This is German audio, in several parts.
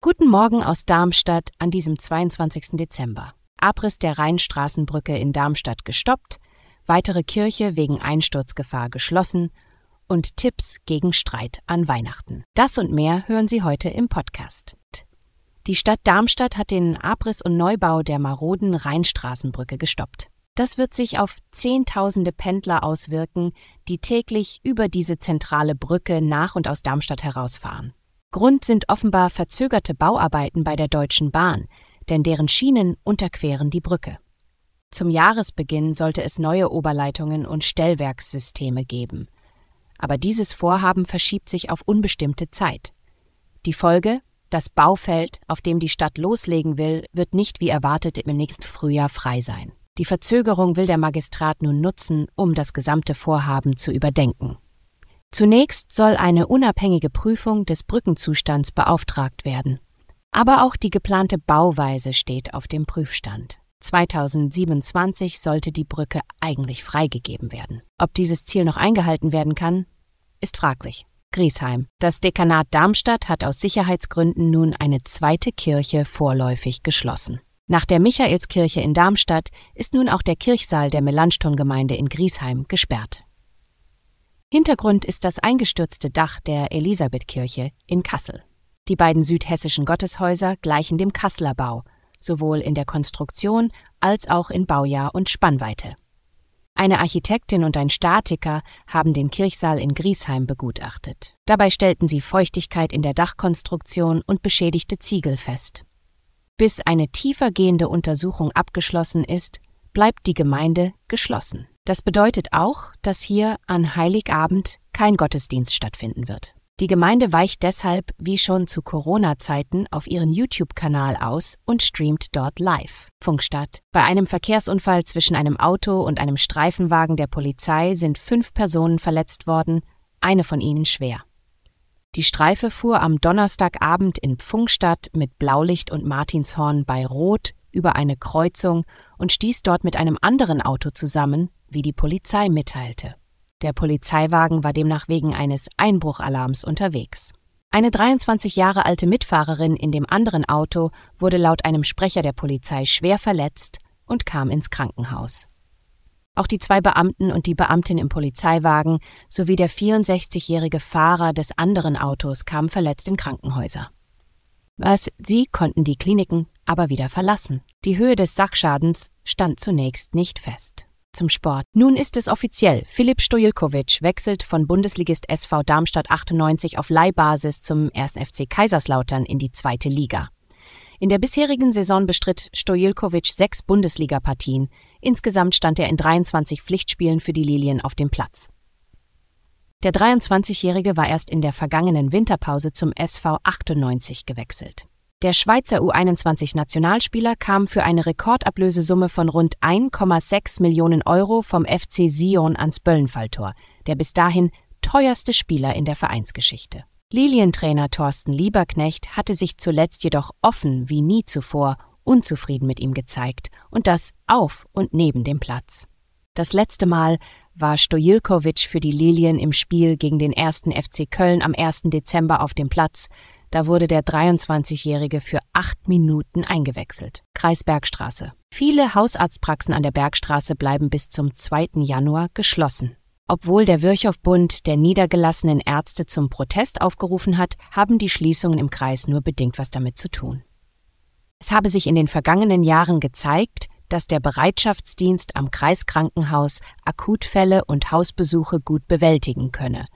Guten Morgen aus Darmstadt an diesem 22. Dezember. Abriss der Rheinstraßenbrücke in Darmstadt gestoppt, weitere Kirche wegen Einsturzgefahr geschlossen und Tipps gegen Streit an Weihnachten. Das und mehr hören Sie heute im Podcast. Die Stadt Darmstadt hat den Abriss und Neubau der maroden Rheinstraßenbrücke gestoppt. Das wird sich auf Zehntausende Pendler auswirken, die täglich über diese zentrale Brücke nach und aus Darmstadt herausfahren. Grund sind offenbar verzögerte Bauarbeiten bei der Deutschen Bahn, denn deren Schienen unterqueren die Brücke. Zum Jahresbeginn sollte es neue Oberleitungen und Stellwerkssysteme geben. Aber dieses Vorhaben verschiebt sich auf unbestimmte Zeit. Die Folge? Das Baufeld, auf dem die Stadt loslegen will, wird nicht wie erwartet im nächsten Frühjahr frei sein. Die Verzögerung will der Magistrat nun nutzen, um das gesamte Vorhaben zu überdenken. Zunächst soll eine unabhängige Prüfung des Brückenzustands beauftragt werden. Aber auch die geplante Bauweise steht auf dem Prüfstand. 2027 sollte die Brücke eigentlich freigegeben werden. Ob dieses Ziel noch eingehalten werden kann, ist fraglich. Griesheim. Das Dekanat Darmstadt hat aus Sicherheitsgründen nun eine zweite Kirche vorläufig geschlossen. Nach der Michaelskirche in Darmstadt ist nun auch der Kirchsaal der Melanchthon-Gemeinde in Griesheim gesperrt. Hintergrund ist das eingestürzte Dach der Elisabethkirche in Kassel. Die beiden südhessischen Gotteshäuser gleichen dem Kasseler Bau, sowohl in der Konstruktion als auch in Baujahr und Spannweite. Eine Architektin und ein Statiker haben den Kirchsaal in Griesheim begutachtet. Dabei stellten sie Feuchtigkeit in der Dachkonstruktion und beschädigte Ziegel fest. Bis eine tiefergehende Untersuchung abgeschlossen ist, bleibt die Gemeinde geschlossen. Das bedeutet auch, dass hier an Heiligabend kein Gottesdienst stattfinden wird. Die Gemeinde weicht deshalb, wie schon zu Corona-Zeiten, auf ihren YouTube-Kanal aus und streamt dort live. Funkstadt. Bei einem Verkehrsunfall zwischen einem Auto und einem Streifenwagen der Polizei sind fünf Personen verletzt worden, eine von ihnen schwer. Die Streife fuhr am Donnerstagabend in Pfungstadt mit Blaulicht und Martinshorn bei Rot über eine Kreuzung und stieß dort mit einem anderen Auto zusammen, wie die Polizei mitteilte. Der Polizeiwagen war demnach wegen eines Einbruchalarms unterwegs. Eine 23 Jahre alte Mitfahrerin in dem anderen Auto wurde laut einem Sprecher der Polizei schwer verletzt und kam ins Krankenhaus. Auch die zwei Beamten und die Beamtin im Polizeiwagen sowie der 64-jährige Fahrer des anderen Autos kamen verletzt in Krankenhäuser. Was, sie konnten die Kliniken aber wieder verlassen. Die Höhe des Sachschadens stand zunächst nicht fest. Zum Sport. Nun ist es offiziell. Filip Stojilkovic wechselt von Bundesligist SV Darmstadt 98 auf Leihbasis zum 1. FC Kaiserslautern in die zweite Liga. In der bisherigen Saison bestritt Stojilkovic sechs Bundesligapartien. Insgesamt stand er in 23 Pflichtspielen für die Lilien auf dem Platz. Der 23-Jährige war erst in der vergangenen Winterpause zum SV 98 gewechselt. Der Schweizer U21-Nationalspieler kam für eine Rekordablösesumme von rund 1,6 Millionen Euro vom FC Sion ans Böllenfalltor, der bis dahin teuerste Spieler in der Vereinsgeschichte. Lilientrainer Thorsten Lieberknecht hatte sich zuletzt jedoch offen wie nie zuvor unzufrieden mit ihm gezeigt, und das auf und neben dem Platz. Das letzte Mal war Stojilkovic für die Lilien im Spiel gegen den ersten FC Köln am 1. Dezember auf dem Platz. Da wurde der 23-Jährige für acht Minuten eingewechselt. Kreis Bergstraße. Viele Hausarztpraxen an der Bergstraße bleiben bis zum 2. Januar geschlossen. Obwohl der Virchow-Bund der niedergelassenen Ärzte zum Protest aufgerufen hat, haben die Schließungen im Kreis nur bedingt was damit zu tun. Es habe sich in den vergangenen Jahren gezeigt, dass der Bereitschaftsdienst am Kreiskrankenhaus Akutfälle und Hausbesuche gut bewältigen könne,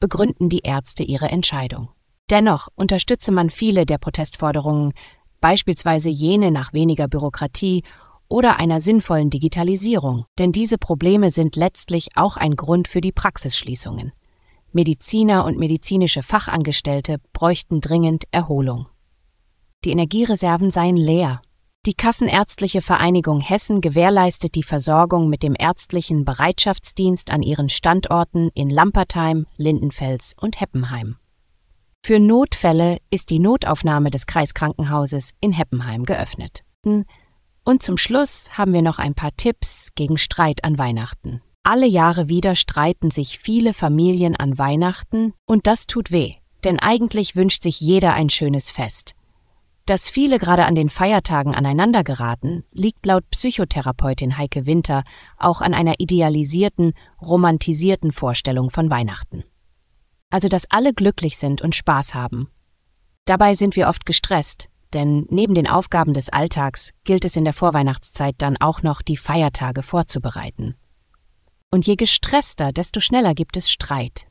begründen die Ärzte ihre Entscheidung. Dennoch unterstütze man viele der Protestforderungen, beispielsweise jene nach weniger Bürokratie oder einer sinnvollen Digitalisierung, denn diese Probleme sind letztlich auch ein Grund für die Praxisschließungen. Mediziner und medizinische Fachangestellte bräuchten dringend Erholung. Die Energiereserven seien leer. Die Kassenärztliche Vereinigung Hessen gewährleistet die Versorgung mit dem ärztlichen Bereitschaftsdienst an ihren Standorten in Lampertheim, Lindenfels und Heppenheim. Für Notfälle ist die Notaufnahme des Kreiskrankenhauses in Heppenheim geöffnet. Und zum Schluss haben wir noch ein paar Tipps gegen Streit an Weihnachten. Alle Jahre wieder streiten sich viele Familien an Weihnachten und das tut weh, denn eigentlich wünscht sich jeder ein schönes Fest. Dass viele gerade an den Feiertagen aneinander geraten, liegt laut Psychotherapeutin Heike Winter auch an einer idealisierten, romantisierten Vorstellung von Weihnachten. Also dass alle glücklich sind und Spaß haben. Dabei sind wir oft gestresst, denn neben den Aufgaben des Alltags gilt es in der Vorweihnachtszeit dann auch noch, die Feiertage vorzubereiten. Und je gestresster, desto schneller gibt es Streit.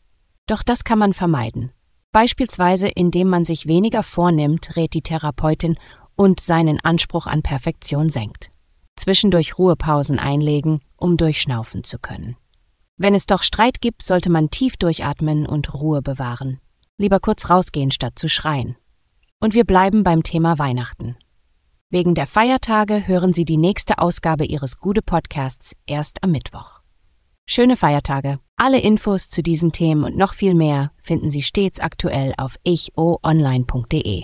Doch das kann man vermeiden. Beispielsweise indem man sich weniger vornimmt, rät die Therapeutin, und seinen Anspruch an Perfektion senkt. Zwischendurch Ruhepausen einlegen, um durchschnaufen zu können. Wenn es doch Streit gibt, sollte man tief durchatmen und Ruhe bewahren. Lieber kurz rausgehen, statt zu schreien. Und wir bleiben beim Thema Weihnachten. Wegen der Feiertage hören Sie die nächste Ausgabe Ihres Gude Podcasts erst am Mittwoch. Schöne Feiertage. Alle Infos zu diesen Themen und noch viel mehr finden Sie stets aktuell auf ichoonline.de.